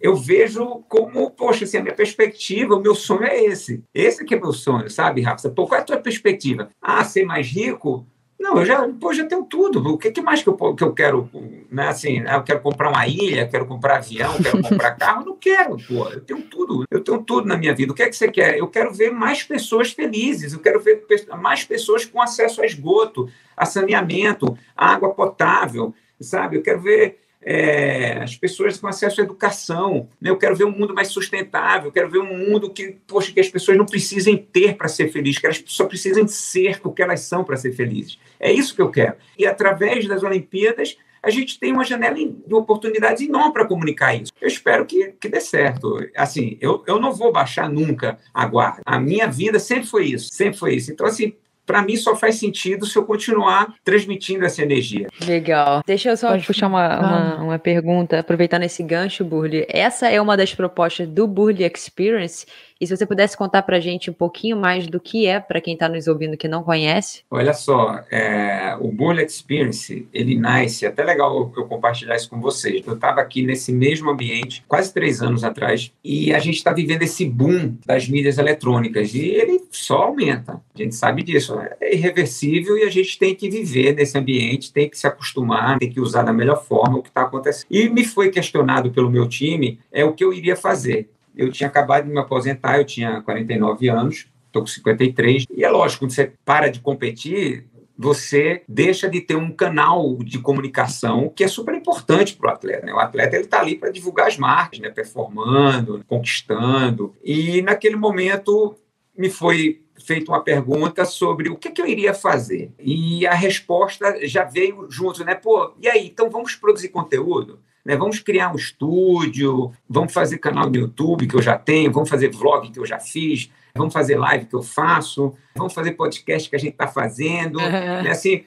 eu vejo como, poxa, assim, a minha perspectiva, o meu sonho é esse. Esse que é meu sonho, sabe, Rafa? Pô, qual é a tua perspectiva? Ah, ser mais rico? Não, eu já, pô, já tenho tudo. O que, que mais que eu, que eu quero? Né? Assim, eu quero comprar uma ilha, quero comprar avião, quero comprar (laughs) carro. Não quero, pô. Eu tenho tudo. Eu tenho tudo na minha vida. O que é que você quer? Eu quero ver mais pessoas felizes. Eu quero ver mais pessoas com acesso a esgoto, a saneamento, a água potável, sabe? Eu quero ver é, as pessoas com acesso à educação. Né? Eu quero ver um mundo mais sustentável, eu quero ver um mundo que, poxa, que as pessoas não precisem ter para ser felizes, que elas só precisem ser o que elas são para ser felizes. É isso que eu quero. E através das Olimpíadas, a gente tem uma janela de oportunidades enorme para comunicar isso. Eu espero que, que dê certo. Assim, eu, eu não vou baixar nunca a guarda. A minha vida sempre foi isso, sempre foi isso. Então, assim, para mim só faz sentido se eu continuar transmitindo essa energia. Legal. Deixa eu só Pode puxar uma, uma, uma, pergunta, aproveitando esse gancho, Burli. Essa é uma das propostas do Burli Experience se você pudesse contar para a gente um pouquinho mais do que é, para quem está nos ouvindo que não conhece. Olha só, é, o Bullet Experience, ele nasce, até legal eu compartilhar isso com vocês. Eu estava aqui nesse mesmo ambiente quase três anos atrás e a gente está vivendo esse boom das mídias eletrônicas e ele só aumenta. A gente sabe disso, é irreversível e a gente tem que viver nesse ambiente, tem que se acostumar, tem que usar da melhor forma o que está acontecendo. E me foi questionado pelo meu time é o que eu iria fazer eu tinha acabado de me aposentar, eu tinha 49 anos, estou com 53. E é lógico, quando você para de competir, você deixa de ter um canal de comunicação que é super importante para o atleta. Né? O atleta ele está ali para divulgar as marcas, né? performando, conquistando. E naquele momento me foi feita uma pergunta sobre o que, que, eu iria fazer. E a resposta já veio junto, né? Pô, e aí, então vamos produzir conteúdo? Né? Vamos criar um estúdio, vamos fazer canal no YouTube que eu já tenho, vamos fazer vlog que eu já fiz, vamos fazer live que eu faço, vamos fazer podcast que a gente está fazendo. Uhum. Né? Assim,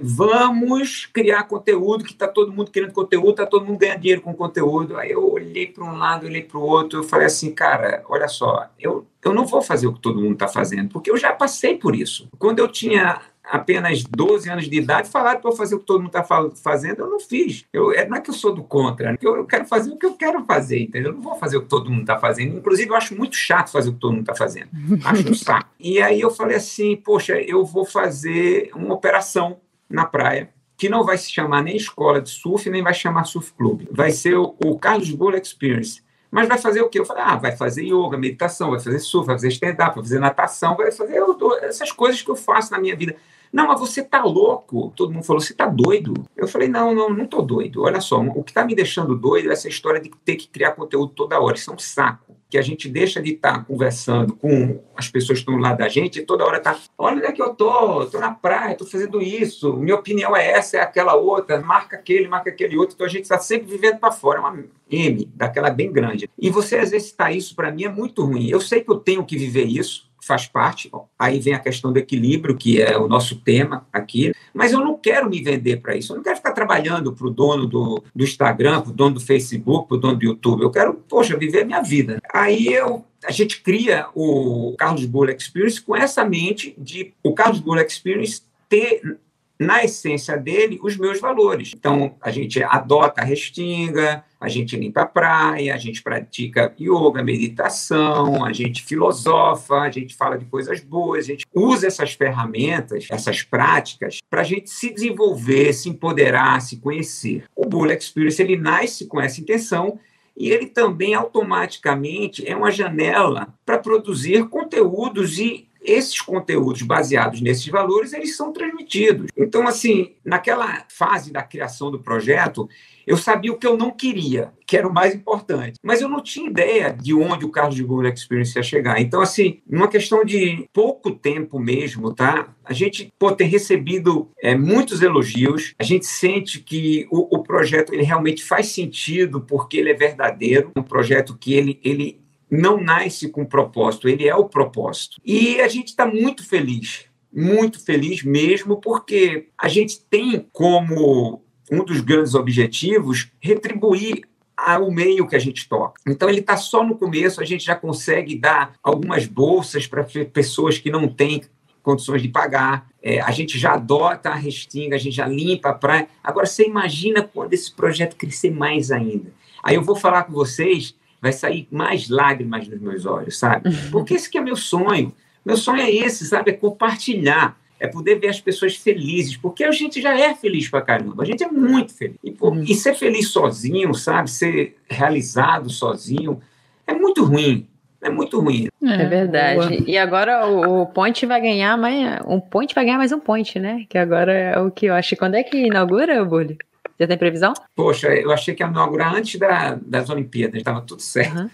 vamos criar conteúdo que está todo mundo querendo conteúdo, está todo mundo ganhando dinheiro com conteúdo. Aí eu olhei para um lado, olhei para o outro, eu falei assim, cara, olha só, eu, eu não vou fazer o que todo mundo está fazendo, porque eu já passei por isso. Quando eu tinha apenas 12 anos de idade, falaram para fazer o que todo mundo está fazendo, eu não fiz. Eu, é, não é que eu sou do contra, eu, eu quero fazer o que eu quero fazer, entendeu? Eu não vou fazer o que todo mundo está fazendo. Inclusive, eu acho muito chato fazer o que todo mundo está fazendo. (laughs) Acho um saco. E aí eu falei assim, poxa, eu vou fazer uma operação na praia que não vai se chamar nem escola de surf, nem vai chamar surf club. Vai ser o, o Carlos Bull Experience. Mas vai fazer o quê? Eu falei, ah, vai fazer yoga, meditação, vai fazer surf, vai fazer stand-up, vai fazer natação, vai fazer essas coisas que eu faço na minha vida. Não, mas você tá louco. Todo mundo falou, você tá doido. Eu falei, não, não, não tô doido. Olha só, o que tá me deixando doido é essa história de ter que criar conteúdo toda hora. Isso é um saco. Que a gente deixa de estar tá conversando com as pessoas que estão lá da gente e toda hora tá, olha onde é que eu tô, tô na praia, tô fazendo isso, minha opinião é essa, é aquela outra, marca aquele, marca aquele outro. Então a gente está sempre vivendo para fora, é uma M, daquela bem grande. E você exercitar isso para mim é muito ruim. Eu sei que eu tenho que viver isso, faz parte. Aí vem a questão do equilíbrio, que é o nosso tema aqui. Mas eu não quero me vender para isso. Eu não quero ficar trabalhando para o dono do, do Instagram, para o dono do Facebook, para o dono do YouTube. Eu quero, poxa, viver a minha vida. Aí eu a gente cria o Carlos Bull Experience com essa mente de o Carlos Bull Experience ter na essência dele, os meus valores. Então, a gente adota a restinga, a gente limpa a praia, a gente pratica yoga, meditação, a gente filosofa, a gente fala de coisas boas, a gente usa essas ferramentas, essas práticas, para a gente se desenvolver, se empoderar, se conhecer. O Bull Experience, ele nasce com essa intenção e ele também automaticamente é uma janela para produzir conteúdos e esses conteúdos baseados nesses valores, eles são transmitidos. Então, assim, naquela fase da criação do projeto, eu sabia o que eu não queria, que era o mais importante. Mas eu não tinha ideia de onde o Carlos de Google Experience ia chegar. Então, assim, numa questão de pouco tempo mesmo, tá? A gente pô, tem recebido é, muitos elogios. A gente sente que o, o projeto ele realmente faz sentido porque ele é verdadeiro. Um projeto que ele, ele não nasce com propósito, ele é o propósito. E a gente está muito feliz, muito feliz mesmo, porque a gente tem como um dos grandes objetivos retribuir ao meio que a gente toca. Então, ele está só no começo, a gente já consegue dar algumas bolsas para pessoas que não têm condições de pagar. É, a gente já adota a restinga, a gente já limpa a praia. Agora, você imagina quando esse projeto crescer mais ainda. Aí eu vou falar com vocês vai sair mais lágrimas nos meus olhos, sabe? Uhum. Porque esse que é meu sonho. Meu sonho é esse, sabe? É compartilhar, é poder ver as pessoas felizes, porque a gente já é feliz pra caramba, a gente é muito feliz. E, pô, uhum. e ser feliz sozinho, sabe? Ser realizado sozinho, é muito ruim. É muito ruim. É, é verdade. Boa. E agora o, o Point vai ganhar mais. Um Point vai ganhar mais um Point, né? Que agora é o que eu acho. Quando é que inaugura, Bully? Já tem previsão? Poxa, eu achei que ia inaugurar antes da, das Olimpíadas, estava tudo certo. Uhum.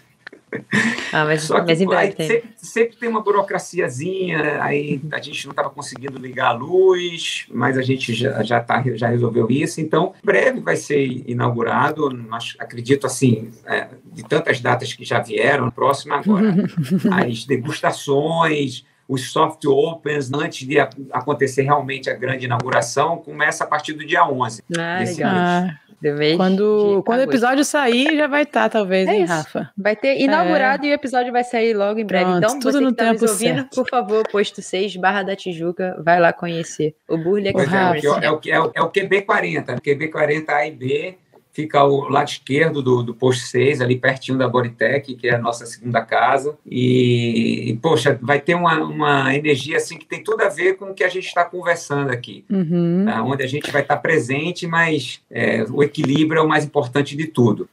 Ah, mas, Só que mas em breve tem. Sempre, sempre, tem uma burocraciazinha, aí a gente não estava conseguindo ligar a luz, mas a gente já, já, tá, já resolveu isso, então breve vai ser inaugurado, mas acredito assim, é, de tantas datas que já vieram, próxima agora, (laughs) as degustações, os soft opens, antes de acontecer realmente a grande inauguração, começa a partir do dia 11 ah, desse legal. mês. Ah, quando, quando o episódio sair, já vai estar, tá, talvez, é hein, Rafa? Vai ter inaugurado é. e o episódio vai sair logo em breve. Pronto, então, tudo você no que tá tempo ouvindo, certo. por favor, posto 6, Barra da Tijuca, vai lá conhecer o Burley. É, é, o, é, o, é o QB40, QB40 A e B, fica ao lado esquerdo do, do posto 6, ali pertinho da Boritec, que é a nossa segunda casa. E, e, poxa, vai ter uma, uma energia assim que tem tudo a ver com o que a gente está conversando aqui. Uhum. Tá? Onde a gente vai estar tá presente, mas é, o equilíbrio é o mais importante de tudo.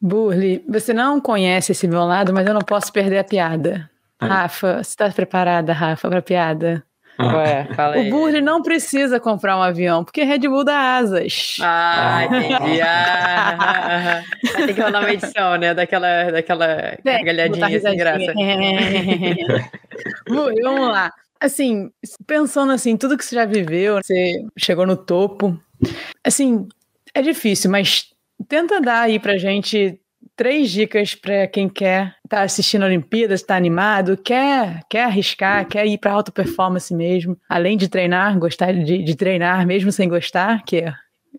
Burli, você não conhece esse meu lado, mas eu não posso perder a piada. É. Rafa, você está preparada, Rafa, para a piada? Ué, fala aí. O Burri não precisa comprar um avião, porque Red Bull dá asas. Ah, entendi. Ah, ah, ah. Tem que mandar uma edição, né? Daquela, daquela é, gargalhadinha sem graça. (laughs) Burri, vamos lá. Assim, pensando assim, tudo que você já viveu, você chegou no topo. Assim, é difícil, mas tenta dar aí pra gente três dicas para quem quer estar tá assistindo a Olimpíadas, está animado, quer, quer arriscar, quer ir para alta performance mesmo, além de treinar, gostar de, de treinar mesmo sem gostar, que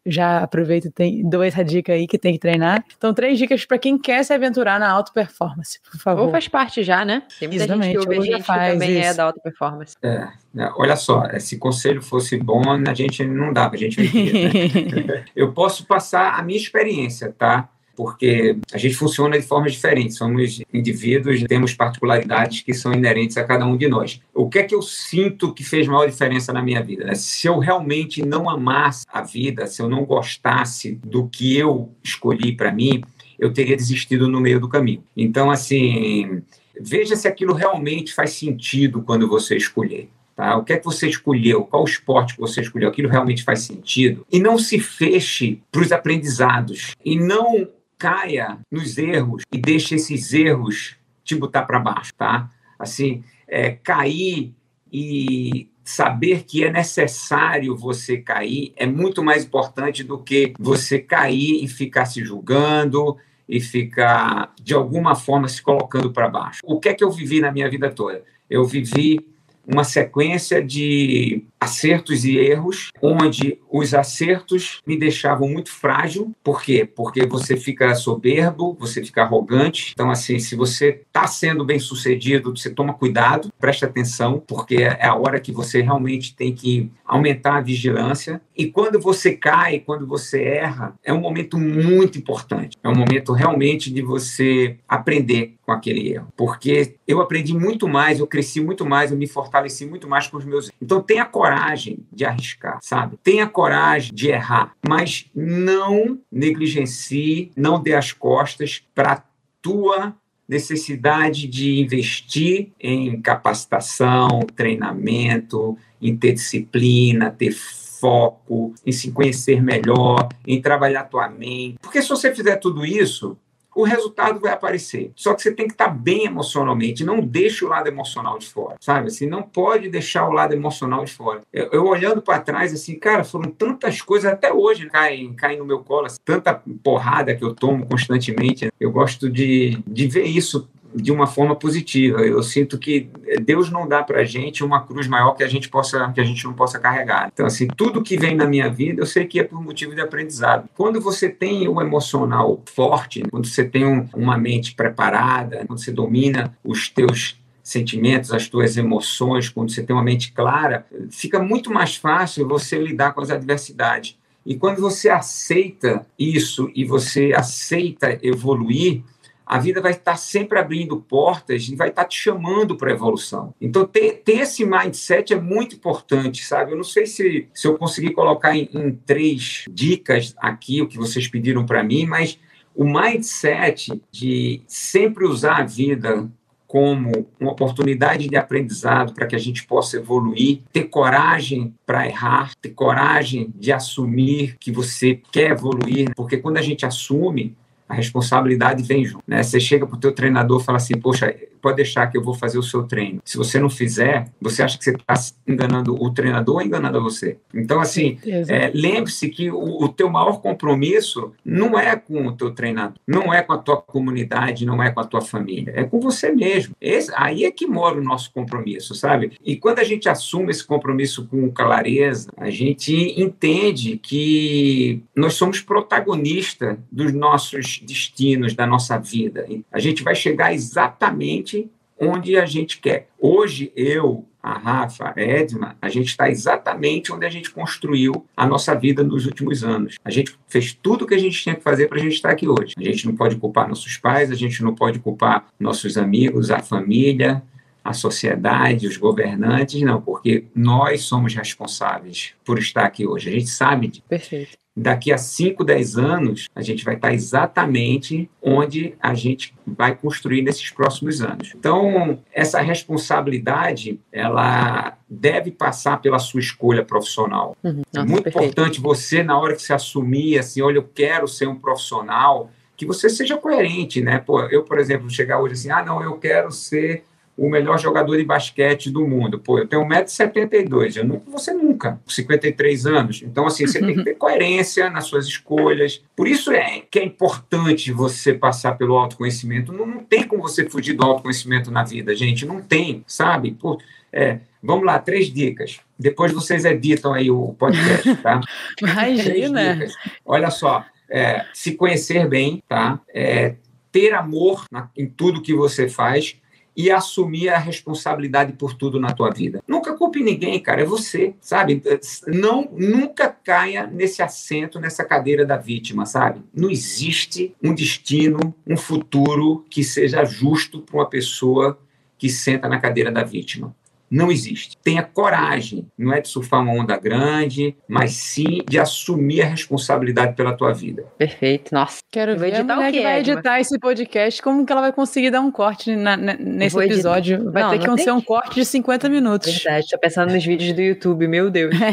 já aproveito e dou essa dica aí que tem que treinar. Então, três dicas para quem quer se aventurar na alta performance, por favor. Ou faz parte já, né? Tem muita Exatamente, gente que ouve gente faz que também é isso. é da alta performance. É, né, olha só, se conselho fosse bom, a gente não dá pra gente viver, né? (laughs) Eu posso passar a minha experiência, tá? Porque a gente funciona de formas diferentes, somos indivíduos, temos particularidades que são inerentes a cada um de nós. O que é que eu sinto que fez maior diferença na minha vida? Né? Se eu realmente não amasse a vida, se eu não gostasse do que eu escolhi para mim, eu teria desistido no meio do caminho. Então, assim, veja se aquilo realmente faz sentido quando você escolher. Tá? O que é que você escolheu? Qual esporte que você escolheu? Aquilo realmente faz sentido? E não se feche para os aprendizados. E não caia nos erros e deixe esses erros te botar para baixo, tá? Assim, é, cair e saber que é necessário você cair é muito mais importante do que você cair e ficar se julgando e ficar, de alguma forma, se colocando para baixo. O que é que eu vivi na minha vida toda? Eu vivi uma sequência de acertos e erros, onde os acertos me deixavam muito frágil. Por quê? Porque você fica soberbo, você fica arrogante. Então, assim, se você está sendo bem sucedido, você toma cuidado, preste atenção, porque é a hora que você realmente tem que aumentar a vigilância. E quando você cai, quando você erra, é um momento muito importante. É um momento realmente de você aprender com aquele erro. Porque eu aprendi muito mais, eu cresci muito mais, eu me fortaleci muito mais com os meus. Então, tenha coragem coragem de arriscar, sabe? Tenha coragem de errar, mas não negligencie, não dê as costas para tua necessidade de investir em capacitação, treinamento, em ter disciplina, ter foco, em se conhecer melhor, em trabalhar tua mente. Porque se você fizer tudo isso, o resultado vai aparecer. Só que você tem que estar bem emocionalmente, não deixe o lado emocional de fora, sabe? Assim, não pode deixar o lado emocional de fora. Eu, eu olhando para trás, assim, cara, foram tantas coisas, até hoje caem, caem no meu colo, assim, tanta porrada que eu tomo constantemente. Eu gosto de, de ver isso de uma forma positiva. Eu sinto que Deus não dá para a gente uma cruz maior que a gente possa que a gente não possa carregar. Então assim, tudo que vem na minha vida, eu sei que é por motivo de aprendizado. Quando você tem o emocional forte, quando você tem um, uma mente preparada, quando você domina os teus sentimentos, as tuas emoções, quando você tem uma mente clara, fica muito mais fácil você lidar com as adversidades. E quando você aceita isso e você aceita evoluir, a vida vai estar sempre abrindo portas e vai estar te chamando para a evolução. Então, ter, ter, esse mindset é muito importante, sabe? Eu não sei se, se eu conseguir colocar em, em três dicas aqui o que vocês pediram para mim, mas o mindset de sempre usar a vida como uma oportunidade de aprendizado para que a gente possa evoluir, ter coragem para errar, ter coragem de assumir que você quer evoluir, porque quando a gente assume, a responsabilidade vem junto. Né? Você chega para o teu treinador e fala assim, poxa, pode deixar que eu vou fazer o seu treino. Se você não fizer, você acha que você está enganando o treinador ou enganando você. Então, assim, é, lembre-se que o, o teu maior compromisso não é com o teu treinador, não é com a tua comunidade, não é com a tua família, é com você mesmo. Esse, aí é que mora o nosso compromisso, sabe? E quando a gente assume esse compromisso com clareza, a gente entende que nós somos protagonistas dos nossos destinos da nossa vida. A gente vai chegar exatamente onde a gente quer. Hoje, eu, a Rafa, a Edma, a gente está exatamente onde a gente construiu a nossa vida nos últimos anos. A gente fez tudo o que a gente tinha que fazer para a gente estar aqui hoje. A gente não pode culpar nossos pais, a gente não pode culpar nossos amigos, a família, a sociedade, os governantes, não, porque nós somos responsáveis por estar aqui hoje. A gente sabe disso. Perfeito daqui a 5, 10 anos, a gente vai estar exatamente onde a gente vai construir nesses próximos anos. Então, essa responsabilidade, ela deve passar pela sua escolha profissional. Uhum. É Nossa, é muito perfeito. importante você, na hora que você assumir, assim, olha, eu quero ser um profissional, que você seja coerente, né? Pô, eu, por exemplo, chegar hoje assim, ah, não, eu quero ser o melhor jogador de basquete do mundo. Pô, eu tenho 1,72m, eu não você nunca, 53 anos. Então, assim, você tem que ter coerência nas suas escolhas. Por isso é que é importante você passar pelo autoconhecimento. Não, não tem como você fugir do autoconhecimento na vida, gente. Não tem, sabe? Pô, é, vamos lá, três dicas. Depois vocês editam aí o podcast, tá? (laughs) Imagina! Olha só, é, se conhecer bem, tá? É, ter amor na, em tudo que você faz e assumir a responsabilidade por tudo na tua vida. Nunca culpe ninguém, cara, é você, sabe? Não, nunca caia nesse assento, nessa cadeira da vítima, sabe? Não existe um destino, um futuro que seja justo para uma pessoa que senta na cadeira da vítima não existe. Tenha coragem, não é de surfar uma onda grande, mas sim de assumir a responsabilidade pela tua vida. Perfeito, nossa. Quero ver a mulher que vai editar esse podcast, como que ela vai conseguir dar um corte na, na, nesse episódio. Vai não, ter que ser um corte de 50 minutos. Verdade, tô pensando nos vídeos do YouTube, meu Deus. (laughs)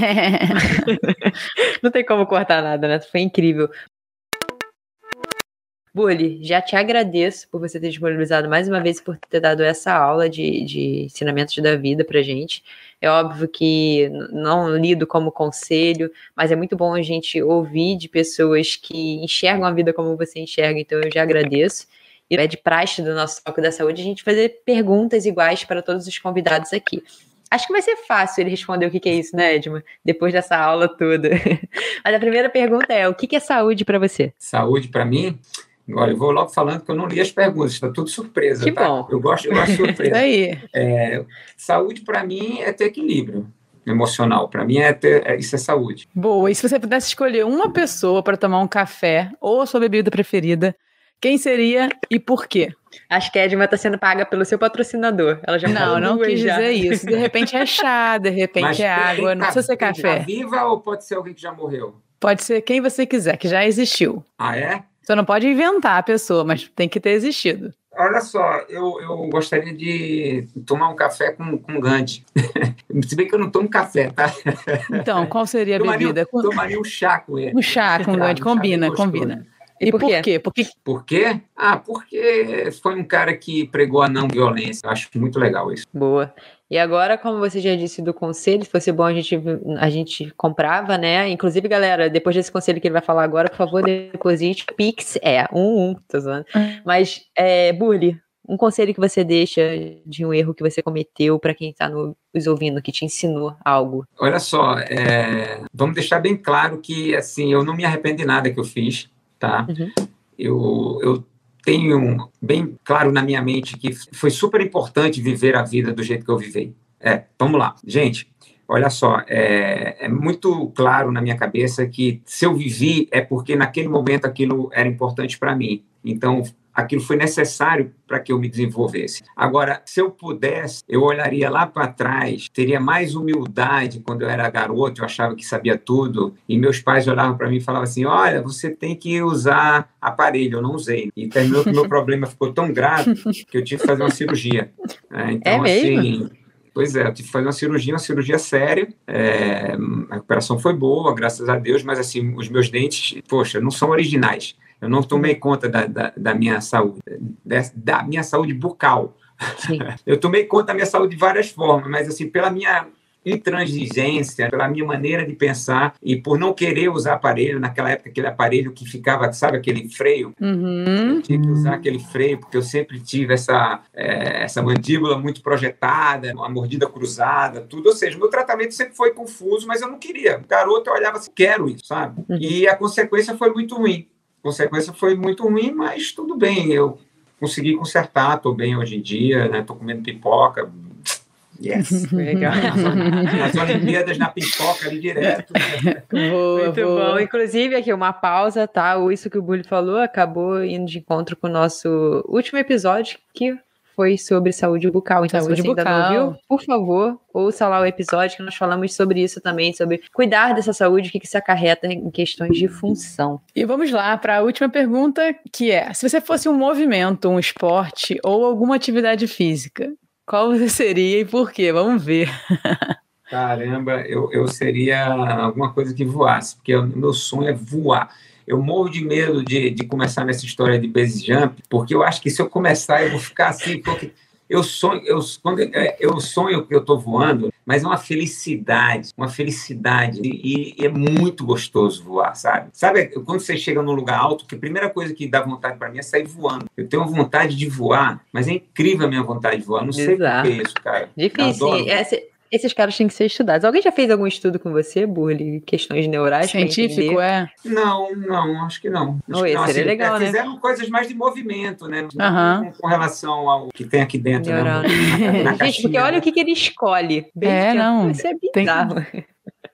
(laughs) não tem como cortar nada, né? Foi incrível. Bully, já te agradeço por você ter disponibilizado mais uma vez por ter dado essa aula de, de ensinamentos da vida pra gente. É óbvio que não lido como conselho, mas é muito bom a gente ouvir de pessoas que enxergam a vida como você enxerga, então eu já agradeço. E é de praxe do nosso Foco da Saúde a gente fazer perguntas iguais para todos os convidados aqui. Acho que vai ser fácil ele responder o que, é isso, né, Edma? Depois dessa aula toda. (laughs) Mas a primeira pergunta é: o que é saúde para você? Saúde para mim? Olha, eu vou logo falando que eu não li as perguntas, está tudo surpresa. Que tá? bom. Eu gosto, eu gosto de surpresa. (laughs) aí. É, saúde, para mim, é ter equilíbrio emocional. Para mim, é ter, é, isso é saúde. Boa. E se você pudesse escolher uma pessoa para tomar um café ou a sua bebida preferida, Quem seria e por quê? Acho que a Edma está sendo paga pelo seu patrocinador. Ela já Não, não quis já. dizer isso. De repente é chá, de repente Mas é água, não precisa ser café. Tá viva ou pode ser alguém que já morreu? Pode ser quem você quiser, que já existiu. Ah, é? Você não pode inventar a pessoa, mas tem que ter existido. Olha só, eu, eu gostaria de tomar um café com, com Gandhi. (laughs) Se bem que eu não tomo café, tá? Então, qual seria a tomaria, bebida? Tomaria um chá com ele. Um chá com Gandhi, combina, combina. E, por, por quê? Por quê? Por quê? Ah, porque foi um cara que pregou a não violência. Eu acho muito legal isso. Boa. E agora, como você já disse do conselho, se fosse bom a gente, a gente comprava, né? Inclusive, galera, depois desse conselho que ele vai falar agora, por favor, deposite. Pix é um, um, tô zoando. Hum. Mas, é, Burli, um conselho que você deixa de um erro que você cometeu para quem está nos ouvindo, que te ensinou algo? Olha só, é, vamos deixar bem claro que assim eu não me arrependo de nada que eu fiz tá? Uhum. Eu, eu tenho bem claro na minha mente que foi super importante viver a vida do jeito que eu vivei. É, vamos lá. Gente, olha só, é, é, muito claro na minha cabeça que se eu vivi é porque naquele momento aquilo era importante para mim. Então, aquilo foi necessário para que eu me desenvolvesse. Agora, se eu pudesse, eu olharia lá para trás, teria mais humildade quando eu era garoto, eu achava que sabia tudo, e meus pais olhavam para mim e falavam assim: Olha, você tem que usar aparelho. Eu não usei. E terminou que o meu (laughs) problema ficou tão grave que eu tive que fazer uma cirurgia. É, então, é mesmo? assim. Pois é, eu tive que fazer uma cirurgia, uma cirurgia séria. É, a recuperação foi boa, graças a Deus, mas assim, os meus dentes, poxa, não são originais. Eu não tomei conta da, da, da minha saúde, da minha saúde bucal. Sim. (laughs) Eu tomei conta da minha saúde de várias formas, mas assim, pela minha intransigência, pela minha maneira de pensar e por não querer usar aparelho, naquela época aquele aparelho que ficava, sabe, aquele freio, uhum. eu tinha que usar aquele freio porque eu sempre tive essa, é, essa mandíbula muito projetada, uma mordida cruzada, tudo, ou seja, meu tratamento sempre foi confuso, mas eu não queria. O garoto eu olhava assim, quero isso, sabe? Uhum. E a consequência foi muito ruim consequência foi muito ruim, mas tudo bem, eu consegui consertar, estou bem hoje em dia, né? Tô comendo pipoca. Yes. (laughs) Legal. As Olimpíadas na pipoca ali direto. (laughs) Boa, Muito boa. bom. Inclusive, aqui uma pausa, tá? Isso que o Bully falou acabou indo de encontro com o nosso último episódio, que foi sobre saúde bucal. Então, saúde se você bucal. ainda não ouviu, por favor, ouça lá o episódio que nós falamos sobre isso também, sobre cuidar dessa saúde, o que, que se acarreta em questões de função. E vamos lá para a última pergunta, que é: se você fosse um movimento, um esporte ou alguma atividade física, qual você (laughs) seria e por quê? Vamos ver. Caramba, eu, eu seria alguma coisa que voasse, porque o meu sonho é voar. Eu morro de medo de, de começar nessa história de base jump, porque eu acho que se eu começar, eu vou ficar assim, porque eu sonho, eu, quando é, eu sonho que eu estou voando, mas é uma felicidade, uma felicidade. E, e, é muito gostoso voar, sabe? Sabe quando você chega num lugar alto, que a primeira coisa que dá vontade para mim é sair voando. Eu tenho vontade de voar, mas é incrível a minha vontade de voar. Não sei Exato. por que é isso, cara. Difícil. Essa, esses caras têm que ser estudados. Alguém já fez algum estudo com você, Burley? Questões neurais? Científico, é? Não, não, acho que não. Acho Oi, que não. Seria assim, legal, é, né? Fizeram coisas mais de movimento, né? Com, com, relação ao que tem aqui dentro. Né? Na, na gente, porque olha o que, que ele escolhe. Bem é, não. Isso é bizarro. Tem...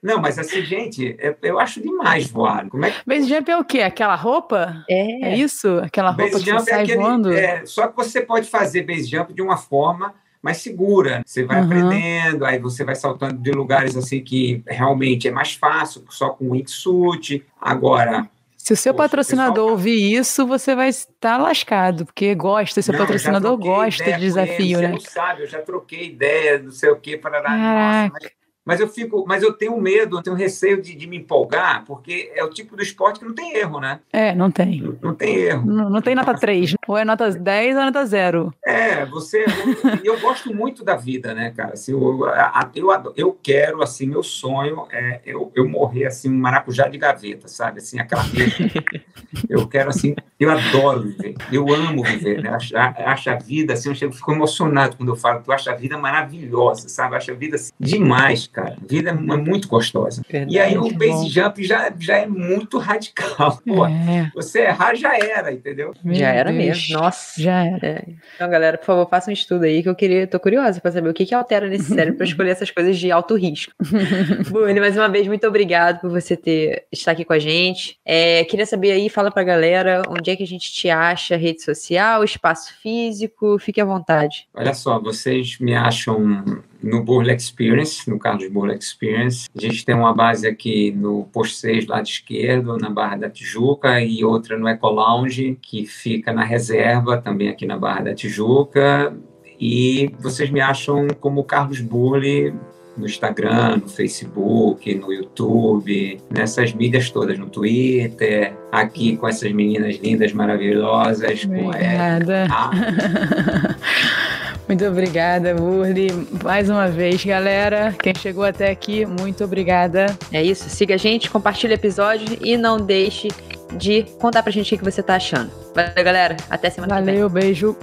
Não, mas assim, gente, é, eu acho demais voar. Como é que... Base jump é o quê? Aquela roupa? É. É isso? Aquela roupa base que você é sai aquele, voando? É, só que você pode fazer base jump de uma forma mais segura. Você vai uhum. aprendendo, aí você vai saltando de lugares assim que realmente é mais fácil, só com wingsuit. Agora, se o seu Poxa, patrocinador pessoal... ouvir isso, você vai estar lascado, porque gosta, seu não, patrocinador gosta de desafio, né? Você não sabe, eu já troquei ideia, não sei o que, para Nossa, mas mas eu fico, mas eu tenho medo, eu tenho receio de, de, me empolgar, porque é o tipo do esporte que não tem erro, né? É, não tem. Não, não tem erro. Não, não, tem nota 3, ou é nota 10 ou é nota 0. É, você. Eu, eu gosto muito da vida, né, cara? Assim, eu, eu, eu quero, assim, meu sonho é eu, eu morrer assim, um maracujá de gaveta, sabe? Assim, aquela Eu quero, assim, eu adoro viver, eu amo viver, né? Acho, acho a vida, assim, eu fico emocionado quando eu falo que eu acho a vida maravilhosa, sabe? Eu acho a vida assim, demais, cara cara. A vida é muito gostosa. Verdade, e aí o base bom. jump já, já é muito radical. Pô, É, você errar já era, entendeu? meu Já era Deus. mesmo. Nossa. Já era. É. Então, galera, por favor, faça um estudo aí que eu queria, tô curiosa pra saber o que que altera nesse (laughs) cérebro pra escolher essas coisas de alto risco. (laughs) Burne, mais uma vez, muito obrigado por você ter estar aqui com a gente. É, queria saber aí, fala pra galera onde é que a gente te acha, rede social, espaço físico, fique à vontade. Olha só, vocês me acham no Burle Experience, no Carlos Burle Experience. A gente tem uma base aqui no Posto 6, lado esquerdo, na Barra da Tijuca, e outra no Eco Lounge, que fica na reserva, também aqui na Barra da Tijuca. E vocês me acham como Carlos Burle no Instagram, no Facebook, no YouTube, nessas mídias todas, no Twitter, aqui com essas meninas lindas, maravilhosas, com a Obrigada. (laughs) Muito obrigada, Burli. Mais uma vez, galera. Quem chegou até aqui, muito obrigada. É isso, siga a gente, compartilhe o episódio e não deixe de contar pra gente o que você tá achando. Valeu, galera. Até semana que vem. Valeu, beijo.